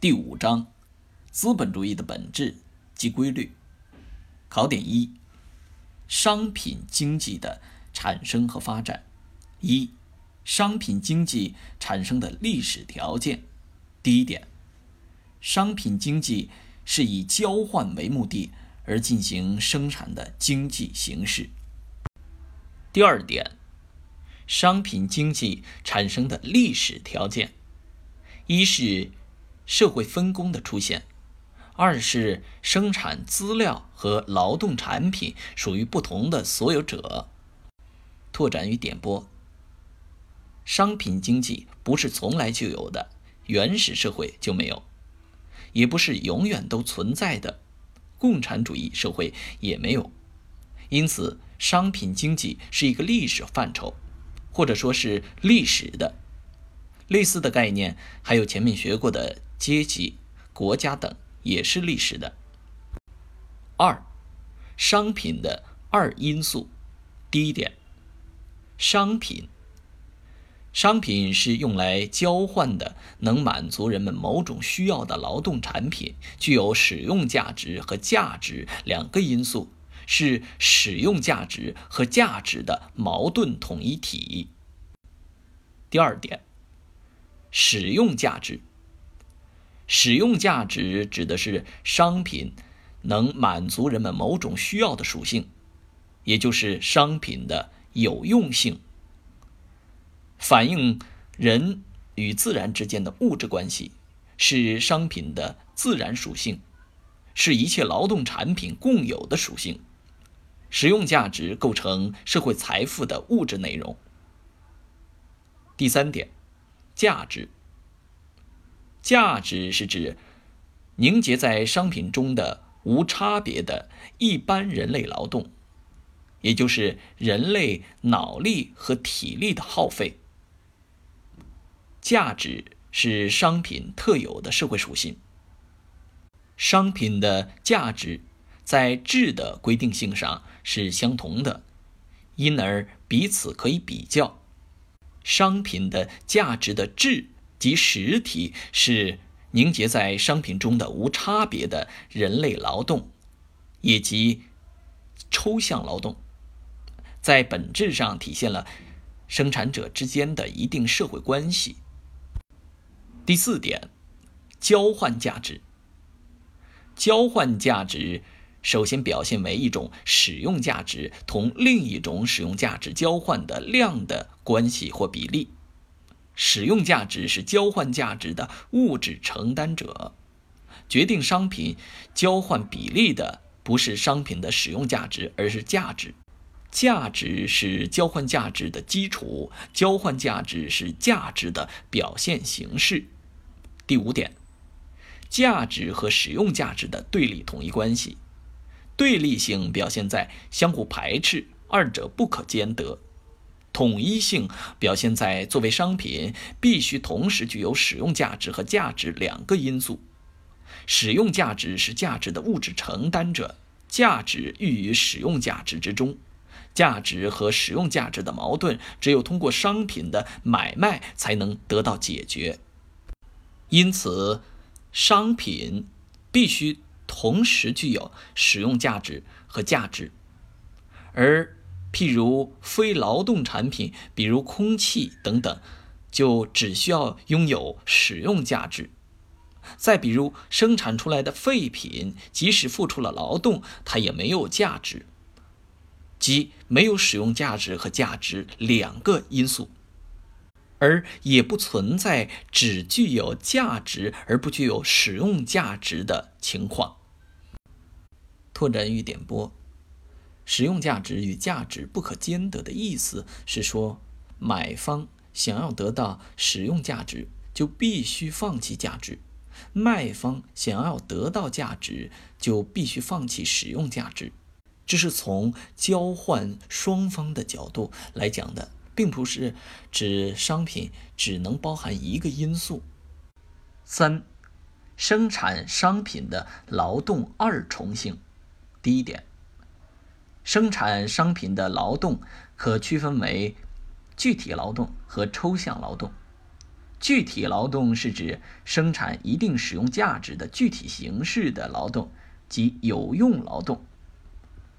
第五章：资本主义的本质及规律。考点一：商品经济的产生和发展。一、商品经济产生的历史条件。第一点，商品经济是以交换为目的而进行生产的经济形式。第二点，商品经济产生的历史条件。一是社会分工的出现，二是生产资料和劳动产品属于不同的所有者。拓展与点拨：商品经济不是从来就有的，原始社会就没有，也不是永远都存在的，共产主义社会也没有。因此，商品经济是一个历史范畴，或者说是历史的。类似的概念还有前面学过的阶级、国家等，也是历史的。二，商品的二因素。第一点，商品，商品是用来交换的，能满足人们某种需要的劳动产品，具有使用价值和价值两个因素，是使用价值和价值的矛盾统一体。第二点。使用价值，使用价值指的是商品能满足人们某种需要的属性，也就是商品的有用性，反映人与自然之间的物质关系，是商品的自然属性，是一切劳动产品共有的属性。使用价值构成社会财富的物质内容。第三点。价值，价值是指凝结在商品中的无差别的一般人类劳动，也就是人类脑力和体力的耗费。价值是商品特有的社会属性。商品的价值在质的规定性上是相同的，因而彼此可以比较。商品的价值的质及实体是凝结在商品中的无差别的人类劳动，以及抽象劳动，在本质上体现了生产者之间的一定社会关系。第四点，交换价值。交换价值。首先表现为一种使用价值同另一种使用价值交换的量的关系或比例。使用价值是交换价值的物质承担者，决定商品交换比例的不是商品的使用价值，而是价值。价值是交换价值的基础，交换价值是价值的表现形式。第五点，价值和使用价值的对立统一关系。对立性表现在相互排斥，二者不可兼得；统一性表现在作为商品必须同时具有使用价值和价值两个因素。使用价值是价值的物质承担者，价值寓于使用价值之中。价值和使用价值的矛盾，只有通过商品的买卖才能得到解决。因此，商品必须。同时具有使用价值和价值，而譬如非劳动产品，比如空气等等，就只需要拥有使用价值。再比如生产出来的废品，即使付出了劳动，它也没有价值，即没有使用价值和价值两个因素。而也不存在只具有价值而不具有使用价值的情况。拓展与点拨，使用价值与价值不可兼得的意思是说，买方想要得到使用价值，就必须放弃价值；卖方想要得到价值，就必须放弃使用价值。这是从交换双方的角度来讲的。并不是指商品只能包含一个因素。三、生产商品的劳动二重性。第一点，生产商品的劳动可区分为具体劳动和抽象劳动。具体劳动是指生产一定使用价值的具体形式的劳动，即有用劳动；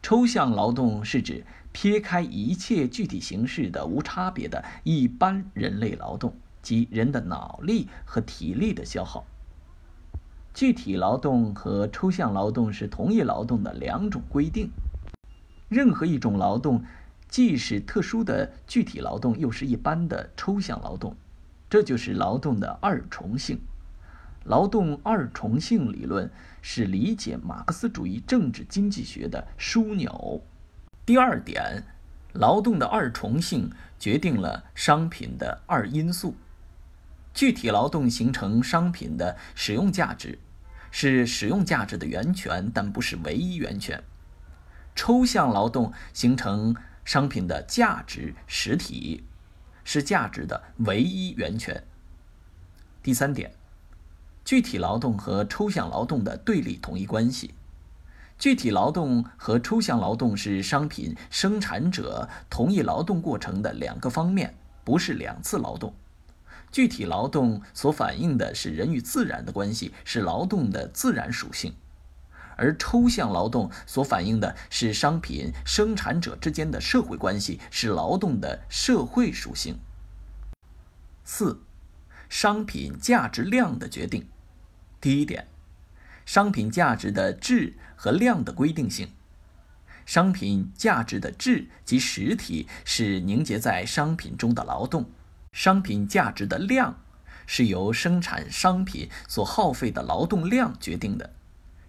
抽象劳动是指撇开一切具体形式的无差别的一般人类劳动，即人的脑力和体力的消耗。具体劳动和抽象劳动是同一劳动的两种规定。任何一种劳动，既是特殊的具体劳动，又是一般的抽象劳动。这就是劳动的二重性。劳动二重性理论是理解马克思主义政治经济学的枢纽。第二点，劳动的二重性决定了商品的二因素。具体劳动形成商品的使用价值，是使用价值的源泉，但不是唯一源泉。抽象劳动形成商品的价值实体。是价值的唯一源泉。第三点，具体劳动和抽象劳动的对立统一关系。具体劳动和抽象劳动是商品生产者同一劳动过程的两个方面，不是两次劳动。具体劳动所反映的是人与自然的关系，是劳动的自然属性。而抽象劳动所反映的是商品生产者之间的社会关系，是劳动的社会属性。四、商品价值量的决定。第一点，商品价值的质和量的规定性。商品价值的质及实体是凝结在商品中的劳动，商品价值的量是由生产商品所耗费的劳动量决定的。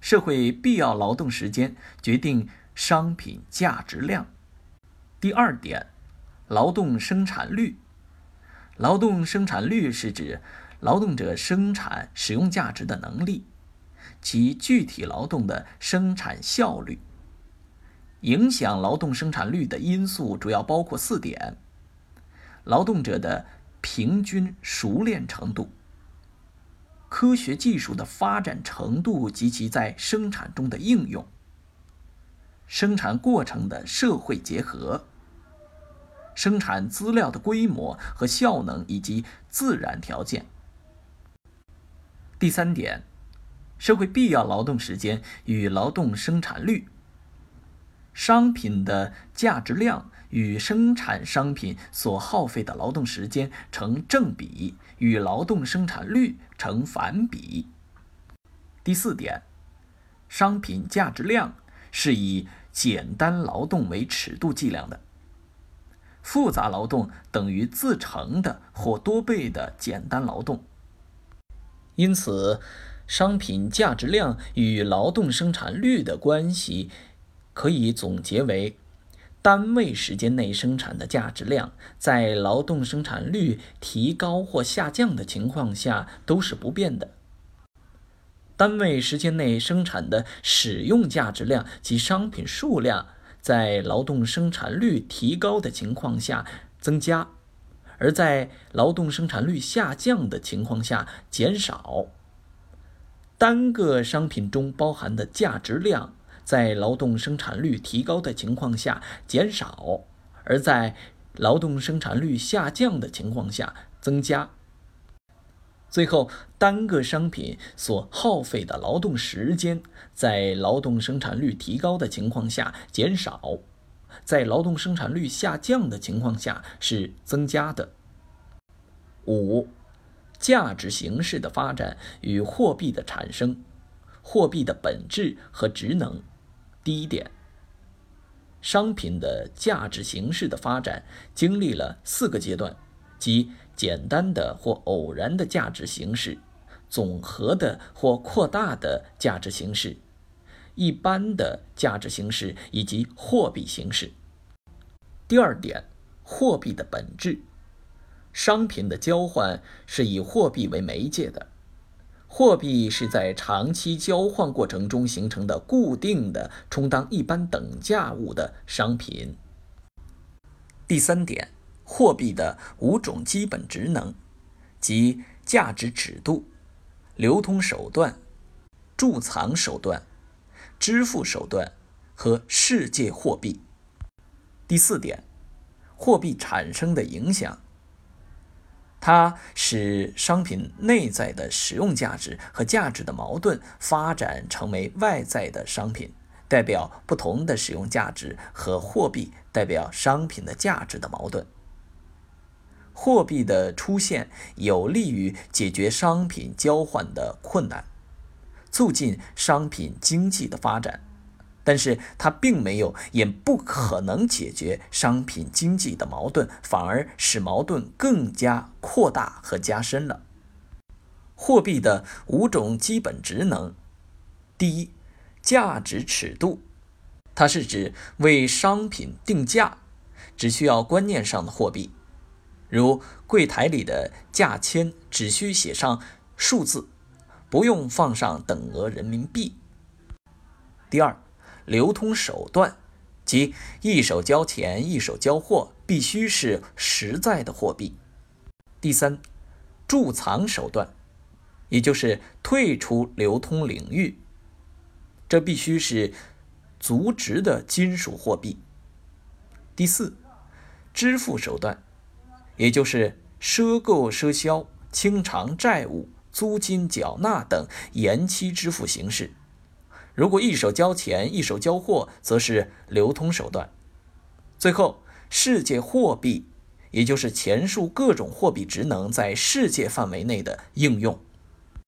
社会必要劳动时间决定商品价值量。第二点，劳动生产率。劳动生产率是指劳动者生产使用价值的能力，其具体劳动的生产效率。影响劳动生产率的因素主要包括四点：劳动者的平均熟练程度。科学技术的发展程度及其在生产中的应用，生产过程的社会结合，生产资料的规模和效能以及自然条件。第三点，社会必要劳动时间与劳动生产率。商品的价值量与生产商品所耗费的劳动时间成正比，与劳动生产率成反比。第四点，商品价值量是以简单劳动为尺度计量的，复杂劳动等于自成的或多倍的简单劳动。因此，商品价值量与劳动生产率的关系。可以总结为：单位时间内生产的价值量，在劳动生产率提高或下降的情况下都是不变的；单位时间内生产的使用价值量及商品数量，在劳动生产率提高的情况下增加，而在劳动生产率下降的情况下减少。单个商品中包含的价值量。在劳动生产率提高的情况下减少，而在劳动生产率下降的情况下增加。最后，单个商品所耗费的劳动时间在劳动生产率提高的情况下减少，在劳动生产率下降的情况下是增加的。五、价值形式的发展与货币的产生，货币的本质和职能。第一点，商品的价值形式的发展经历了四个阶段，即简单的或偶然的价值形式、总和的或扩大的价值形式、一般的价值形式以及货币形式。第二点，货币的本质，商品的交换是以货币为媒介的。货币是在长期交换过程中形成的固定的、充当一般等价物的商品。第三点，货币的五种基本职能，即价值尺度、流通手段、贮藏手段、支付手段和世界货币。第四点，货币产生的影响。它使商品内在的实用价值和价值的矛盾发展成为外在的商品，代表不同的使用价值和货币代表商品的价值的矛盾。货币的出现有利于解决商品交换的困难，促进商品经济的发展。但是它并没有，也不可能解决商品经济的矛盾，反而使矛盾更加扩大和加深了。货币的五种基本职能：第一，价值尺度，它是指为商品定价，只需要观念上的货币，如柜台里的价签只需写上数字，不用放上等额人民币。第二。流通手段，即一手交钱一手交货，必须是实在的货币。第三，贮藏手段，也就是退出流通领域，这必须是足值的金属货币。第四，支付手段，也就是赊购赊销、清偿债务、租金缴纳等延期支付形式。如果一手交钱，一手交货，则是流通手段。最后，世界货币，也就是前述各种货币职能在世界范围内的应用。